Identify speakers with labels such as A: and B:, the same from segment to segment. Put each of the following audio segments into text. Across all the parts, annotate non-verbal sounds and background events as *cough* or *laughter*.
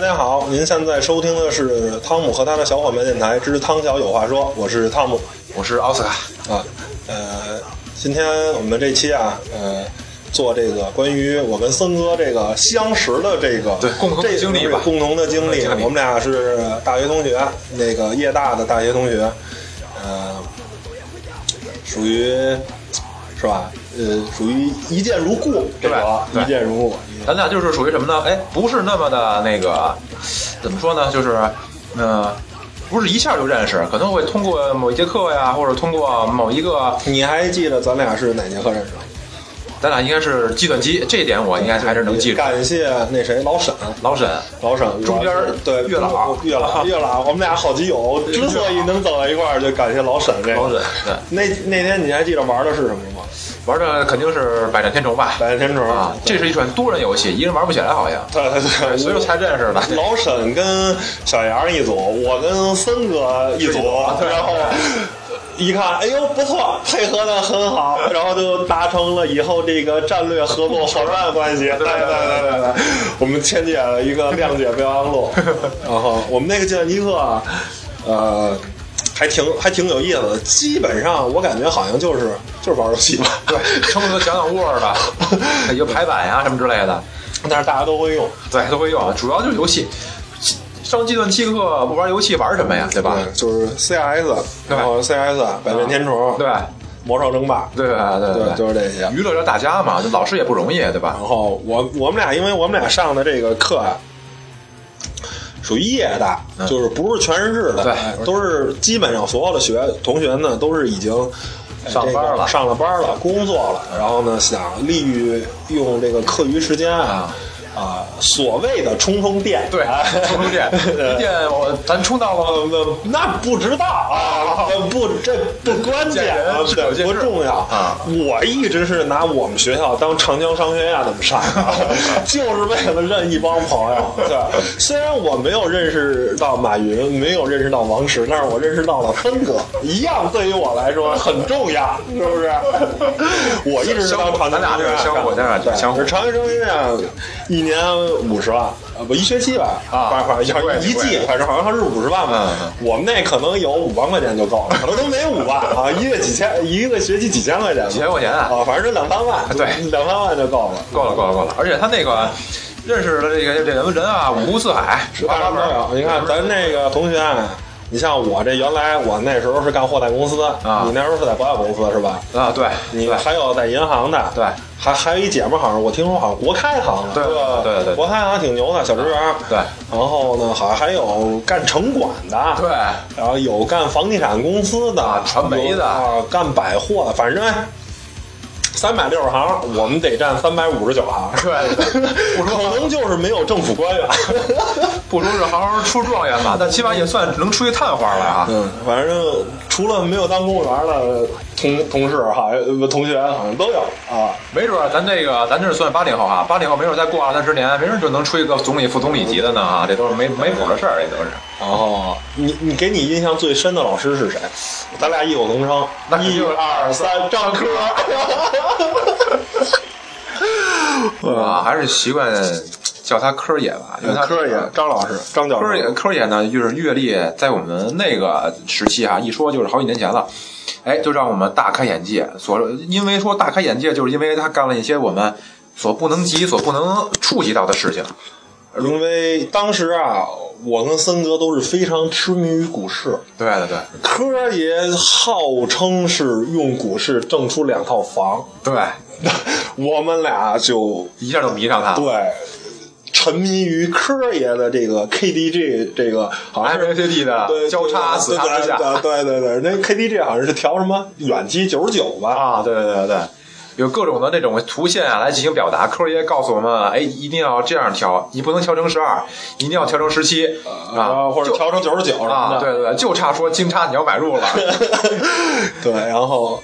A: 大家好，您现在收听的是汤姆和他的小伙伴电台之汤小有话说，我是汤姆
B: 我是奥斯卡。
A: 啊，呃，今天我们这期啊，呃，做这个关于我跟森哥这个相识的这个
B: 对共同经历吧
A: 共同的经历，
B: 经历
A: 我们俩是大学同学，那个夜大的大学同学，呃，属于是吧？呃，属于一见如故，这
B: 对
A: 个
B: 对
A: 一见如故。
B: 咱俩就是属于什么呢？哎，不是那么的那个，怎么说呢？就是，呃，不是一下就认识，可能会通过某一节课呀，或者通过某一个，
A: 你还记得咱俩是哪节课认识的？
B: 咱俩应该是计算机，这一点我应该还是能记住。
A: 感谢那谁老沈，
B: 老沈，
A: 老沈
B: 中间
A: 对
B: 月老
A: 月老 *laughs* 月老，我们俩好基友，*laughs* 之所以能走到一块儿，就感谢老沈这个。
B: 老沈，对，
A: 那那天你还记得玩的是什么吗？
B: 玩的肯定是百战天虫吧？
A: 百战天虫
B: 啊，这是一款多人游戏，一人玩不起来好像，
A: 对对对，
B: 所以说才认识的。
A: 老沈跟小杨一组，我跟森哥一组，然后一看，哎呦不错，配合的很好，*laughs* 然后就达成了以后这个战略合作伙伴关系。对对对对对，我们签订了一个谅解备忘录，然后我们那个计算机课啊，呃。还挺还挺有意思的，基本上我感觉好像就是就是玩游戏吧，*laughs*
B: 对，撑个讲讲 Word 的，一个排版呀什么之类的，
A: 但是大家都会用，
B: 对，都会用，主要就是游戏。上计算机课不玩游戏玩什么呀？对吧？
A: 对，就是 CS，然后 CS 百变天虫，
B: 对，
A: 魔兽争霸，
B: 对对
A: 对，就是这些。
B: 娱乐着大家嘛，就老师也不容易，对吧？
A: 然后我我们俩，因为我们俩上的这个课啊，属于夜的，就是不是全日制的，都是基本上所有的学同学呢都是已经。哎
B: 上班了
A: 这个上了班了，工作了，然后呢，想利用这个课余时间啊，啊，所谓的冲锋电，
B: 对
A: 哎，
B: 充充电，
A: 对
B: 电我咱充到了
A: 那不知道啊，呃不，这不关键不重要
B: 啊。
A: 我一直是拿我们学校当长江商学院那么上，*laughs* 就是为了认一帮朋友。对，*laughs* 虽然我没有认识到马云，没有认识到王石，但是我认识到了森哥，一样对于我来说很重要，是不是？*laughs* 我一直是当长江商学院
B: 相互咱俩
A: 对
B: 相互
A: 长江商学院一年五十万，呃不一学期吧，
B: 啊
A: 反正一季，反正好像是五十万吧。
B: 嗯
A: 我们那可能有五万块钱就够了，可能都没五万啊，*laughs* 一个几千，一个学期几千块钱吧，
B: 几千块钱啊
A: 啊，反正就两三万，
B: 对
A: 两三万就够了。
B: 够了，够了，够了！而且他那个认识的这个这人人啊，五湖四海，十
A: 大
B: 八门
A: 有。你看咱那个同学啊，你像我这原来我那时候是干货代公司，
B: 啊
A: 你那时候是在保险公司是吧？
B: 啊，对，
A: 你还有在银行的，
B: 对
A: 还还有一姐们儿，好像我听说好像国开行的，
B: 对
A: 吧
B: 对对对
A: 国开行挺牛的小职员。
B: 对
A: 然后呢，好像还有干城管的，
B: 对，
A: 然后有干房地产公司的，
B: 啊传媒的
A: 啊，干百货的，反正哎三百六十行，我们得占三百五十九行。
B: 对 *laughs*
A: 可能就是没有政府官员。*laughs*
B: 不说是行行出状元吧，但起码也算能出去探花来啊。
A: 嗯，反正除了没有当公务员的同同事，好像呃同学好像都有啊。
B: 没准儿咱这个咱这算八零后啊，八零后没准儿再过二三十年，没准儿就能出一个总理、副总理级的呢啊，这都是没没谱的事儿，这都是。
A: 然后你你给你印象最深的老师是谁？咱俩异口同声，一
B: 那肯定是
A: 二三，张科。
B: 我 *laughs* 还是习惯叫他科爷吧，因为他
A: 科爷张老师，张教授。
B: 科爷科爷呢，就是阅历在我们那个时期啊，一说就是好几年前了，哎，就让我们大开眼界。所因为说大开眼界，就是因为他干了一些我们所不能及、所不能触及到的事情。
A: 因为当时啊，我跟森哥都是非常痴迷于股市。
B: 对对对
A: 科爷号称是用股市挣出两套房，
B: 对，*laughs*
A: 我们俩就
B: 一下就迷上他了。
A: 对沉迷于科爷的这个 KDG 这个好像是
B: MACD 的
A: 对
B: 交叉死叉之下
A: 对对对对，那 KDG 好像是调什么远期九十九吧？
B: 啊，对对对对，有各种的那种图线啊来进行表达。科爷告诉我们，哎，一定要这样调，你不能调成十二，一定要调成十七啊，
A: 或者调成九十九
B: 啊，对对对，就差说金叉你要买入了。*laughs*
A: 对，然后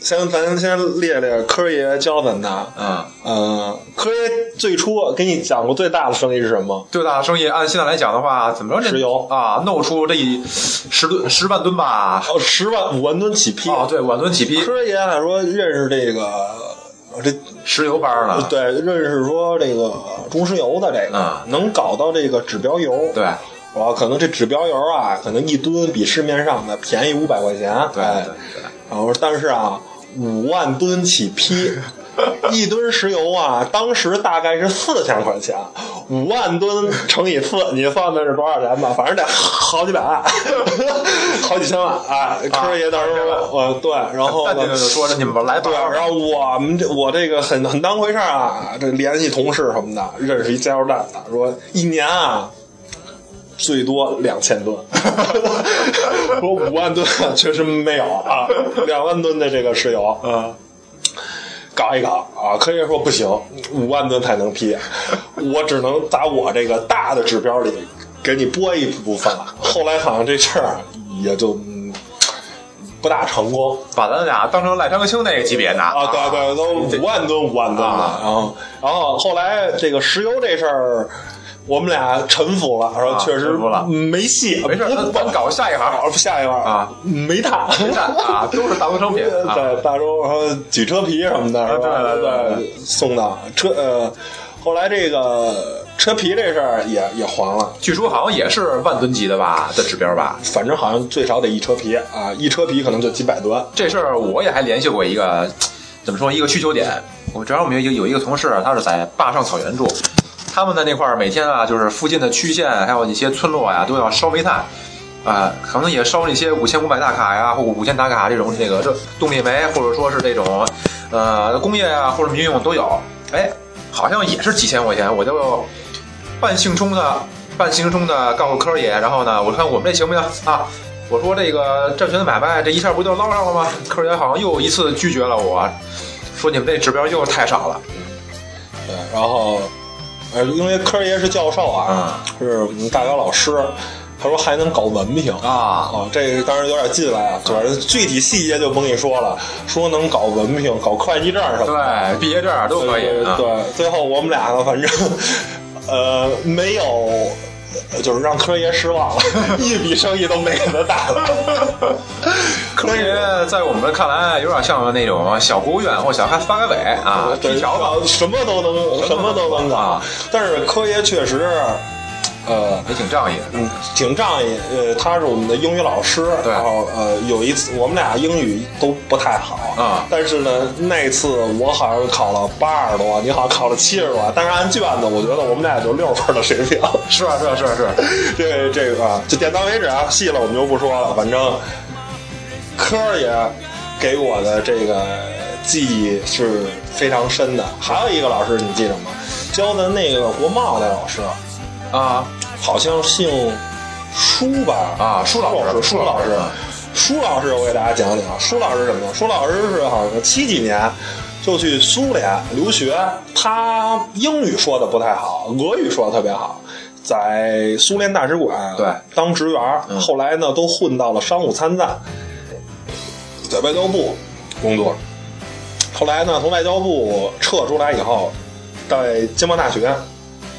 A: 先咱先列列科爷教咱的。
B: 嗯，
A: 嗯，科爷最初给你讲过最大的生意是什么？
B: 最大的生意按现在来讲的话，怎么着
A: 石油
B: 啊，弄出这一十吨十万吨吧？
A: 哦，十万五万吨起批。
B: 啊，对，万吨起批。
A: 科爷他说认识这个这
B: 石油班呢？
A: 对，认识说这个中石油的这个、
B: 嗯
A: 能搞到这个指标油，
B: 对
A: 啊，可能这指标油啊，可能一吨比市面上的便宜五百块钱，
B: 对
A: 哎
B: 对对，
A: 然后但是啊，五万吨起批，*laughs* 一吨石油啊，当时大概是四千块钱，五万吨乘以四，你算的是多少钱吧？反正得好几百万，*laughs* 好几千万啊！科爷当时候，呃，对，然后呢
B: 说着你们来
A: 对，然后我们这我这个很很当回事儿啊，这联系同事什么的，认识一加油站的，说一年啊。最多两千吨，*laughs* 说五万吨确实没有啊，两万吨的这个石油，啊，搞一搞啊，科学说不行，五万吨才能批，我只能在我这个大的指标里给你拨一部分了。后来好像这事儿也就嗯不大成功，
B: 把咱俩当成赖昌星那个级别的
A: 啊，对对，都五万吨五万吨的，
B: 啊。
A: 然后然后后来这个石油这事儿，我们俩臣服了，说
B: 啊
A: 确实
B: 服了
A: 没戏，
B: 没事，
A: 不
B: 咱咱搞下一行，
A: 不下一行
B: 啊，
A: 煤炭，
B: 没事啊，都是大宗商品 *laughs* 啊。
A: 对，大洲然后举车皮什么的，是吧？
B: 对对对
A: 送到车呃，后来这个车皮这事儿也也黄了。
B: 据说好像也是万吨级的吧的指标吧。
A: 反正好像最少得一车皮啊，一车皮可能就几百吨。
B: 这事儿我也还联系过一个，怎么说一个需求点。我正好我们有有一个同事，他是在坝上草原住，他们的那块儿每天啊，就是附近的区县还有一些村落呀，都要烧煤炭。啊、可能也烧那些五千五百大卡呀，或五千大卡这种这个这动力煤，或者说是这种呃工业啊或者民用都有。哎，好像也是几千块钱，我就半兴冲的半兴冲的告诉科爷，然后呢，我看我们这行不行啊？我说这个债权的买卖，这一下不就捞上了吗？科爷好像又一次拒绝了我，说你们这指标又太少了。
A: 对，然后呃，因为科爷是教授啊，是我们大学老师，他说还能搞文凭
B: 啊
A: 啊，这个当然有点进来啊，主要是具体细节就甭跟你说了，说能搞文凭、搞会计证什么的。
B: 对，毕业证都可以。啊
A: 对对，最后我们俩呢，反正呃没有，呃就是让科爷失望了，*laughs* 一笔生意都没给他打了。*laughs*
B: 科爷在我们看来有点像那种小国务院或小发改委啊，*laughs*
A: 对，
B: 皮条子
A: 什么都能，什么都能搞
B: 啊。
A: 但是科爷确实，呃。
B: 也挺仗义的。
A: 嗯，挺仗义。呃，他是我们的英语老师，然后呃，有一次我们俩英语都不太好
B: 啊
A: 但是呢，那次我好像考了八十多，你好像考了七十多，但是按卷子，我觉得我们俩也就六分的水平。
B: 是啊，是啊，是啊，是啊。*laughs*
A: 这这个啊，就点到为止啊，细了我们就不说了。反正科儿也给我的这个记忆是非常深的。还有一个老师，你记得吗？教的那个国贸那老师，
B: 啊
A: 好像姓舒吧？
B: 啊，舒老师，
A: 舒老师
B: 啊，
A: 舒老师，我给大家讲讲。舒老师什么呢？舒老师是好像七几年就去苏联留学，他英语说的不太好，俄语说的特别好。在苏联大使馆
B: 对
A: 当职员，
B: 嗯
A: 后来呢都混到了商务参赞，在外交部工作。后来呢，从外交部撤出来以后，在经贸大学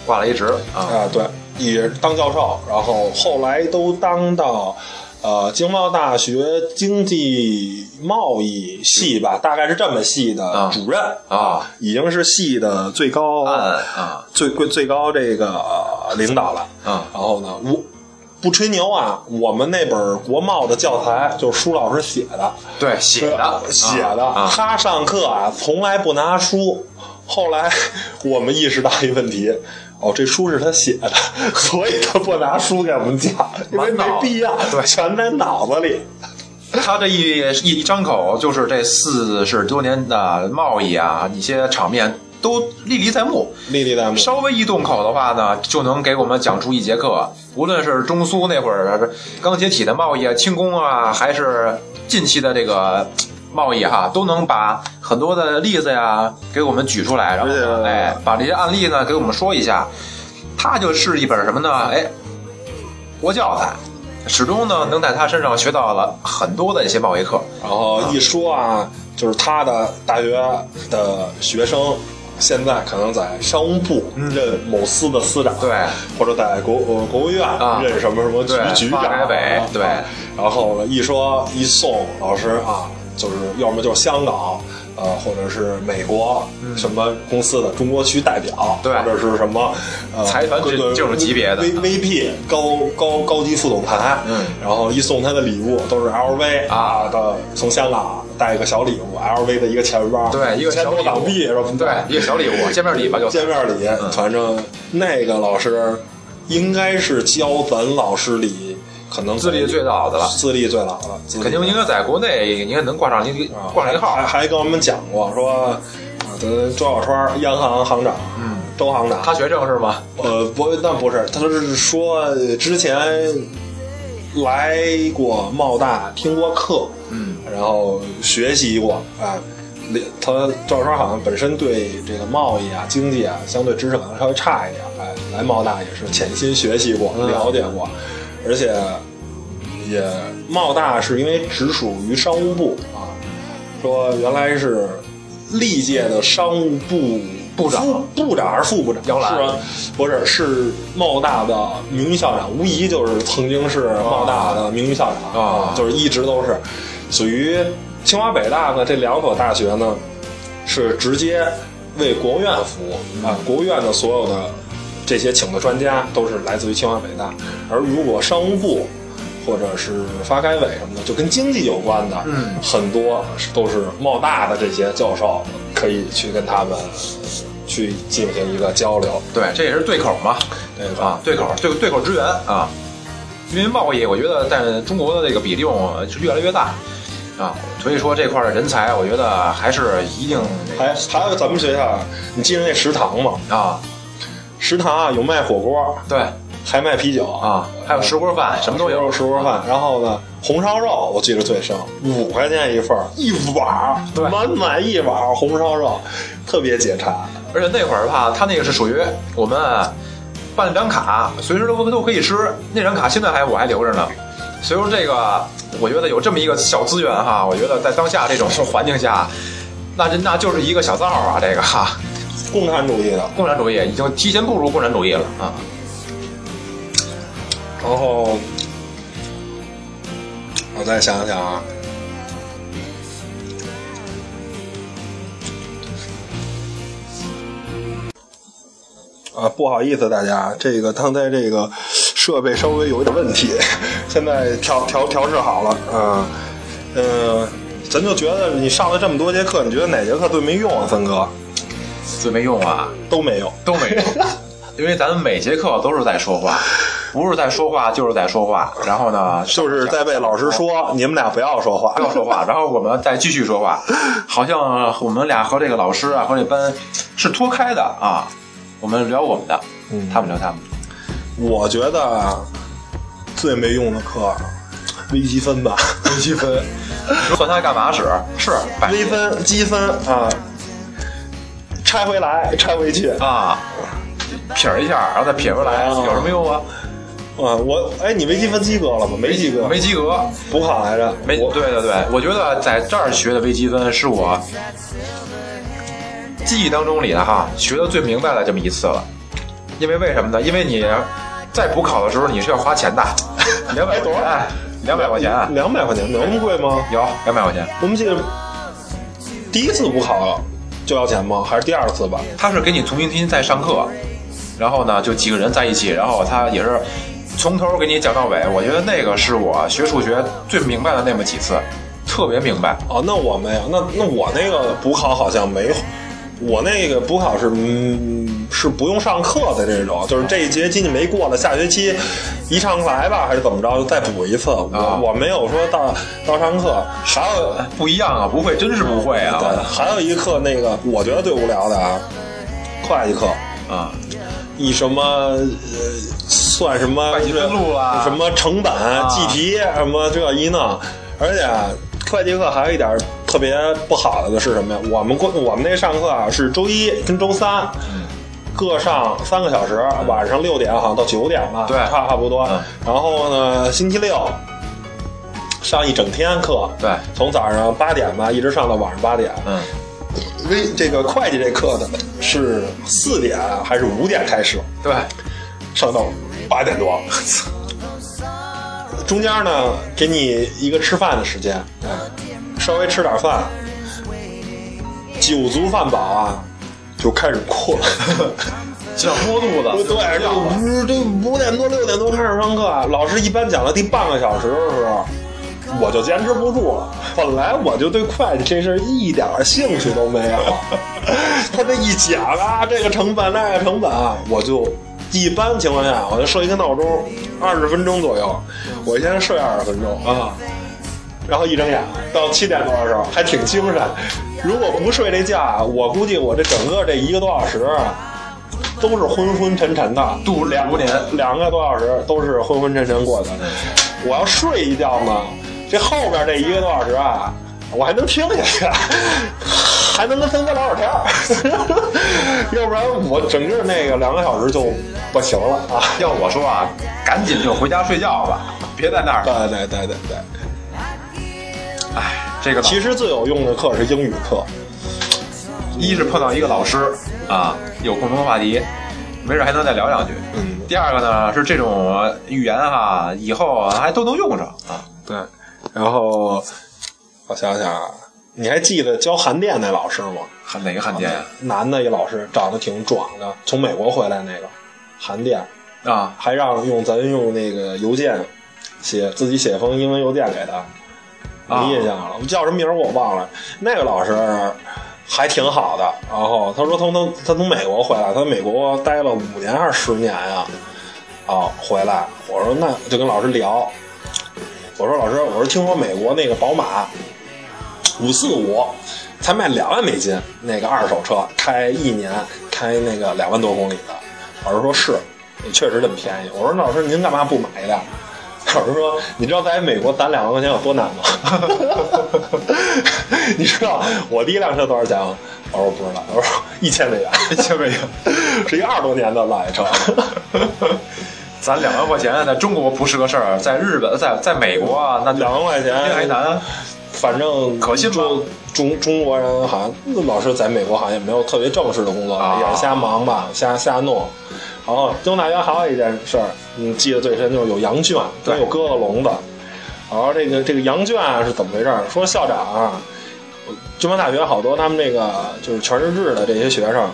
B: 挂了一职啊。
A: 啊，对，也当教授，然后后来都当到呃经贸大学经济贸易系吧，大概是这么系的
B: 啊
A: 主任
B: 啊，
A: 已经是系的最高
B: 啊
A: 最最最高这个呃领导了。
B: 啊
A: 然后呢，我不吹牛啊，我们那本国贸的教材就是舒老师写的，
B: 对，写的
A: 写的。他上课啊，从来不拿书。后来 *laughs* 我们意识到一个问题，哦，这书是他写的，所以他不拿书给我们讲，因为没必要，
B: 对
A: 全在脑子里。
B: 他这一一一张口就是这四十多年的贸易啊，一些场面都历历在目。
A: 历历在目。
B: 稍微一动口的话呢，就能给我们讲出一节课。无论是中苏那会儿钢铁体的贸易啊、轻工啊，还是近期的这个贸易哈，都能把很多的例子呀给我们举出来，然后哎，把这些案例呢给我们说一下。它就是一本什么呢？哎，国教材，始终呢能在他身上学到了很多的一些贸易课。
A: 然后一说啊，就是他的大学的学生，现在可能在商务部任某司的司长，
B: 对，
A: 或者在国呃国务院
B: 啊
A: 任什么什么局局长，
B: 对
A: 然后呢，一说一送老师啊，就是要么就是香港，呃，或者是美国什么公司的中国区代表，
B: 对
A: 或者是什么呃
B: 财团这种级别的
A: V VP 高高高级副总裁，
B: 嗯
A: 然后一送他的礼物都是 LV
B: 啊
A: 的，从香港带一个小礼物，LV 的一个钱包，
B: 对一个小
A: 港币是吧？
B: 对，一个小礼物，*laughs* 见面礼吧就。
A: 见面礼，反正那个老师应该是教咱老师里可能
B: 资历最老的了
A: 资历最老的，
B: 肯定应该在国内应该能挂上一挂上一号
A: 还。还跟我们讲过说，啊，咱周小川央行行长，嗯，周行长，
B: 他学政是吗？
A: 呃不，那不是，他是说之前来过茂大听过课，
B: 嗯，
A: 然后学习过啊。他赵小川好像本身对这个贸易啊、经济啊，相对知识可能稍微差一点，哎，来茂大也是潜心学习过、
B: 嗯
A: 了解过，而且也茂大是因为直属于商务部啊，说原来是历届的商务部
B: 部长
A: 部长还是副部长？
B: 姚澜
A: 是吧？不是，是茂大的名誉校长，无疑就是曾经是茂大的名誉校长
B: 啊
A: 就是一直都是属于清华北大呢这两所大学呢是直接为国务院服务啊，国务院的所有的这些请的专家都是来自于清华北大，而如果商务部。或者是发改委什么的，就跟经济有关的，
B: 嗯
A: 很多都是贸大的这些教授，可以去跟他们去进行一个交流。
B: 对，这也是对口嘛。
A: 对吧？
B: 啊，对口对对口支援啊。因为贸易，我觉得在中国的这个比重是越来越大啊，所以说这块的人才，我觉得还是一定
A: 还还有咱们学校，你记得那食堂吗？
B: 啊，
A: 食堂啊，有卖火锅，
B: 对
A: 还卖啤酒
B: 啊，还有石锅饭，什么都有。
A: 石锅饭。然后呢，红烧肉我记得最深，五块钱一份儿，一碗，
B: 对
A: 满满一碗红烧肉，特别解馋。
B: 而且那会儿吧，他那个是属于我们办了张卡，随时都都可以吃。那张卡现在还我还留着呢。所以说这个，我觉得有这么一个小资源哈，我觉得在当下这种环境下，那这那就是一个小灶啊，这个哈，
A: 共产主义的，
B: 共产主义已经提前步入共产主义了啊。
A: 然后我再想想啊，啊，不好意思，大家，这个刚才这个设备稍微有点问题，*laughs* 现在调调调试好了，嗯嗯，咱就觉得你上了这么多节课，你觉得哪节课最没用啊，森哥？
B: 最没用啊，
A: 都没用，
B: 都没用，*laughs* 因为咱们每节课都是在说话，不是在说话就是在说话，然后呢，
A: 就是在被老师说你们俩不要说话，
B: 不要说话，然后我们再继续说话，好像我们俩和这个老师啊和这班是脱开的啊，我们聊我们的，
A: 嗯
B: 他们聊他们的，
A: 我觉得啊最没用的课，微积分吧，
B: 微积分，*laughs* 算它干嘛使？是
A: 微分、积分啊，拆回来，拆回去。
B: 啊，撇一下，然后再撇回来，
A: 啊
B: 有什么用啊？
A: 啊，我哎，你微积分及格了吗？没及格，
B: 没及格，
A: 补考来着。
B: 没对对对，我觉得在这儿学的微积分是我记忆当中里的哈学的最明白的这么一次了。因为为什么呢？因为你在补考的时候你是要花钱的，*laughs* 两百多哎，两百块钱啊
A: 两百块钱，能那么贵吗？
B: 有两百块钱。
A: 我们记得第一次补考就要钱吗？还是第二次吧？
B: 他是给你重新再上课，然后呢就几个人在一起，然后他也是从头给你讲到尾。我觉得那个是我学数学最明白的那么几次，特别明白。
A: 哦，那我没有，那那我那个补考好像没有，我那个补考是嗯是不用上课的这种，就是这一学期你没过了，下学期一上课来吧，还是怎么着，再补一次。我、
B: 啊
A: 我没有说到到上课，还有
B: 不一样啊，不会，真是不会啊！
A: 对，还有一课那个我觉得最无聊的啊，会计课。
B: 啊，
A: 一什么呃算什么
B: 会计分录啦
A: 什么成本、计题什么这一弄，而且会计课还有一点特别不好的是什么呀？我们过我们那上课啊是周一跟周三。各上三个小时，晚上六点好像到九点吧，
B: 对
A: 差差不多。
B: 嗯
A: 然后呢，星期六上一整天课，
B: 对，
A: 从早上八点吧一直上到晚上八点。
B: 嗯，
A: 微这个会计这课呢是四点还是五点开始？
B: 对，
A: 上到八点多，*laughs* 中间呢给你一个吃饭的时间，哎，稍微吃点饭，酒足饭饱啊，就开始困。*laughs*
B: 想摸肚子，*laughs*
A: 对，就五这五点多六点多开始上课，老师一般讲到第半个小时的时候，我就坚持不住了。本来我就对会计这事儿一点兴趣都没有，*laughs* 他这一讲啊，这个成本那个成本，我就一般情况下我就设一个闹钟，二十分钟左右，我先睡二十分钟啊，然后一睁眼到七点多的时候还挺精神。如果不睡这觉，我估计我这整个这一个多小时。都是昏昏沉沉的，
B: 度两年，
A: 两个多小时都是昏昏沉沉过的。我要睡一觉呢，这后边这一个多小时啊，我还能听下去，还能跟森哥聊会儿天要不然我整个那个两个小时就不行了啊！
B: 要我说啊，赶紧就回家睡觉吧，别在那儿。
A: 对对对对对。
B: 哎，这个
A: 其实最有用的课是英语课。
B: 一是碰到一个老师啊，有共同话题，没准还能再聊两句。
A: 嗯。
B: 第二个呢是这种语言哈，以后还都能用上啊。
A: 对。然后我想想啊，你还记得教韩电那老师吗？
B: 韩哪个韩电呀？
A: 男的一老师，长得挺壮的，从美国回来那个韩电
B: 啊，
A: 还让用咱用那个邮件写自己写封英文邮件给他。没印象了，叫什么名我忘了。那个老师。还挺好的，然后他说他从他从美国回来，他在美国待了五年还是十年呀？哦，回来，我说那就跟老师聊，我说老师，我说听说美国那个宝马五四五才卖两万美金，那个二手车开一年开那个两万多公里的，老师说是，确实这么便宜。我说那老师您干嘛不买一辆？老师说：“你知道在美国攒两万块钱有多难吗？*laughs* 你知道我第一辆车多少钱吗？”我说：“不知道。”我说：“一千美元，
B: 一千美元，
A: 是一二十多年的老爷车。*laughs*
B: 攒两万块钱在中国不是个事儿，在日本，在在美国啊那
A: 两万块钱
B: 还难。
A: 反正
B: 可信吗？
A: 中中国人好像老师在美国好像也没有特别正式的工作，也是瞎忙吧，瞎瞎弄。”然后中大学还有一件事儿，嗯，记得最深就是有羊圈，跟有鸽子笼子。然后这个这个羊圈啊是怎么回事？说校长啊，中国大学好多他们这个就是全日制的这些学生，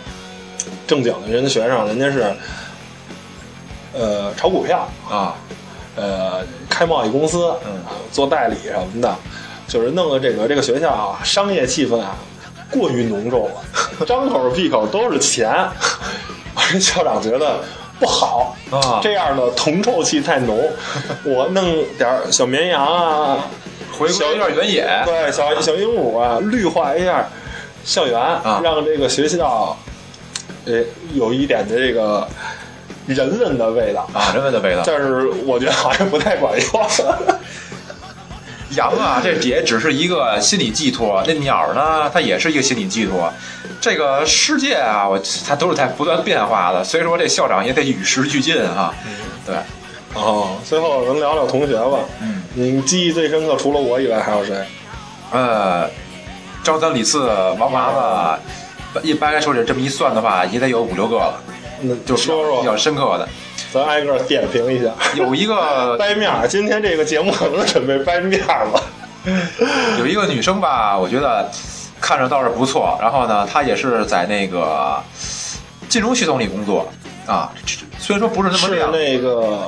A: 正经的人的学生，人家是呃炒股票
B: 啊，
A: 呃开贸易公司，
B: 嗯，
A: 做代理什么的，就是弄得这个这个学校啊，商业气氛啊过于浓重了，张口闭口都是钱。校长觉得不好
B: 啊，
A: 这样的铜臭气太浓。*laughs* 我弄点小绵羊啊，
B: 回归一下原野，
A: 对，小小鹦鹉啊，绿化一下校园，让这个学校，呃，有一点的这个人文的味道
B: 啊，人文的味道。
A: 但是我觉得好像不太管用。
B: 羊啊，这也只是一个心理寄托。那鸟呢，它也是一个心理寄托。这个世界啊，我它都是在不断变化的，所以说这校长也得与时俱进哈。对。
A: 哦，最后咱聊聊同学吧。
B: 嗯。
A: 你记忆最深刻，除了我以外还有谁？
B: 呃，张三李四王麻子，一般来说这这么一算的话，也得有五六个了。
A: 那
B: 就
A: 说说
B: 比较深刻的。
A: 咱挨个点评一下。
B: 有一个 *laughs*
A: 掰面儿，今天这个节目可能准备掰面了。
B: 有一个女生吧，我觉得看着倒是不错。然后呢，她也是在那个金融系统里工作啊。虽然说不是那么亮。
A: 是那个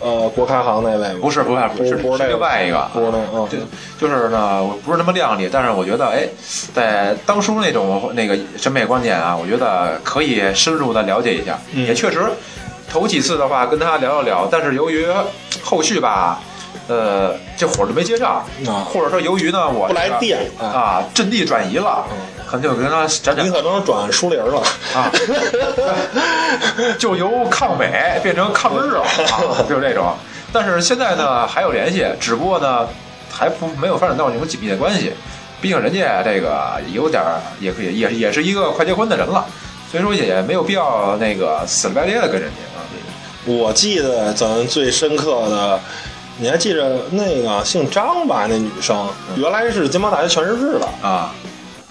A: 呃，国开行那位吗？
B: 不是，不是，不是，是另外一个。
A: 不是那个，
B: 就就是呢，不是那么靓丽。但是我觉得，哎，在当初那种那个审美观念啊，我觉得可以深入的了解一下。也确实。头几次的话跟他聊了聊，但是由于后续吧，呃，这火儿就没接上，或者说由于呢我
A: 不来电
B: 啊，阵地转移了，可能就跟他。
A: 你可能转树林了
B: 啊，就由抗美变成抗日了，啊 *laughs* 就是这种。但是现在呢还有联系，只不过呢还不没有发展到那种紧密的关系，毕竟人家这个有点也可以也也是一个快结婚的人了，所以说也没有必要那个死白咧的跟人家。
A: 我记得咱最深刻的，你还记着那个姓张吧？那女生原来是金毛大学全日制的。
B: 啊，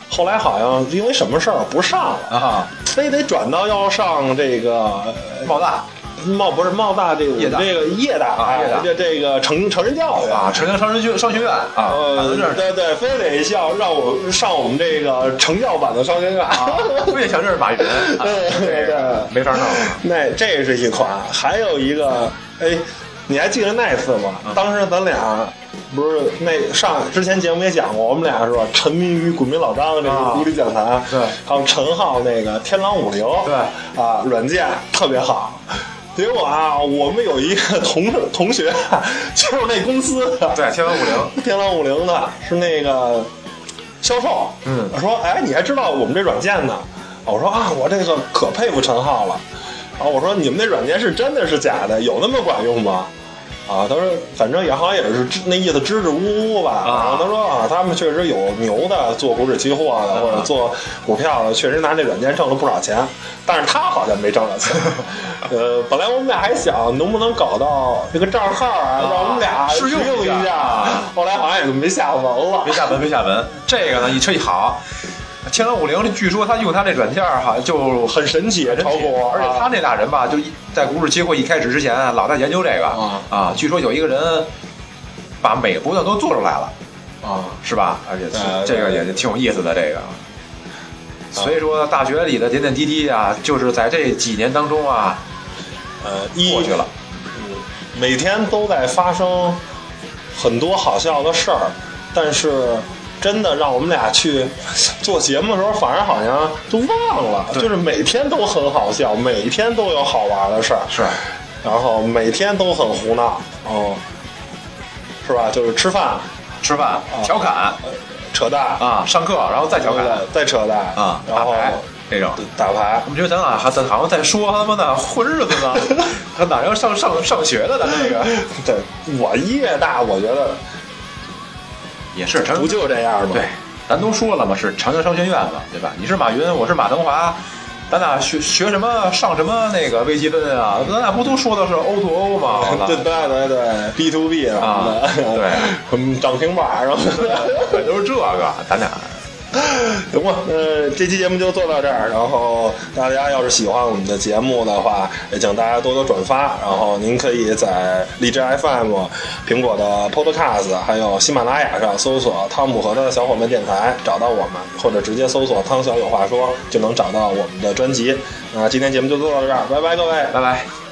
A: 后来好像因为什么事儿不上了
B: 啊，
A: 非得转到要上这个
B: 贸大
A: 贸不是茂大这个这个业大
B: 啊
A: 这这个成成人教育
B: 啊，城乡商人学商学院啊，
A: 呃，对对，非得要让我上我们这个成教版的商学院。
B: 啊，越想认识马云，啊
A: 对对
B: 这个没法弄。
A: 那这是一款，还有一个，哎，你还记得那次吗？
B: 嗯
A: 当时咱俩不是那上之前节目也讲过，我们俩是吧，沉迷于《股民老张》这个
B: 啊
A: 独立讲坛，
B: 对
A: 还有陈浩那个天狼五零，
B: 对
A: 啊，软件特别好。结果啊，我们有一个同同学，就是那公司的，
B: 对，天狼五零，
A: 天狼五零的是那个销售，
B: 嗯
A: 说哎，你还知道我们这软件呢？我说啊，我这个可佩服陈浩了。然后我说你们那软件是真的是假的？有那么管用吗？啊，他说反正也好像也是支那意思支支吾吾吧。
B: 啊
A: 他说啊，他们确实有牛的做股指期货的，或者做股票的，确实拿这软件挣了不少钱，但是他好像没挣着钱。呃，本来我们俩还想能不能搞到这个账号啊，让我们俩
B: 试用
A: 用
B: 一下。
A: 后来好像也就没下文了
B: 没。下文，没下文。这个呢，一吹一好，天狼五零，据说他用他这软件儿哈，就
A: 很神奇，炒股，
B: 而且他那俩人吧，就一在股指期货一开始之前啊，老在研究这个
A: 啊
B: 啊。据说有一个人把每个波段都做出来了，
A: 啊，
B: 是吧？而且
A: 对
B: 这个也挺有意思的，这个。所以说，大学里的点点滴滴啊，就是在这几年当中啊
A: 呃，一
B: 过去了。
A: 嗯每天都在发生很多好笑的事儿，但是真的让我们俩去做节目的时候，反而好像都忘了，就是每天都很好笑，每天都有好玩的事儿，
B: 是，
A: 然后每天都很胡闹，哦，是吧？就是吃饭、
B: 吃饭、调侃。
A: 扯淡，
B: 啊，上课，然后再调侃。
A: 再扯淡。
B: 啊，
A: 然后
B: 这种。
A: 打牌。
B: 我们觉得咱俩还咱好像在说他妈的混日子呢，*laughs* 他哪要上上上学的咱这个？
A: 对我越大，我觉得
B: 也是成
A: 不就这样吗？
B: 对，咱都说了嘛，是长江商学院嘛，对吧？你是马云，我是马腾华，咱俩学学什么上什么那个微积分啊？咱俩不都说的是 O to O 吗？*laughs*
A: 对对对对，B to B
B: 啊对，*laughs*
A: 涨停板什么的，
B: 对，都是这个，咱俩 *laughs*
A: 行吧？呃，这期节目就做到这儿。然后大家要是喜欢我们的节目的话，也请大家多多转发。然后您可以在荔枝 FM、苹果的 Podcast 还有喜马拉雅上搜索“汤姆和他的小伙伴电台”找到我们，或者直接搜索“汤小有话说”就能找到我们的专辑。那今天节目就做到这儿，拜拜，各位。
B: 拜拜。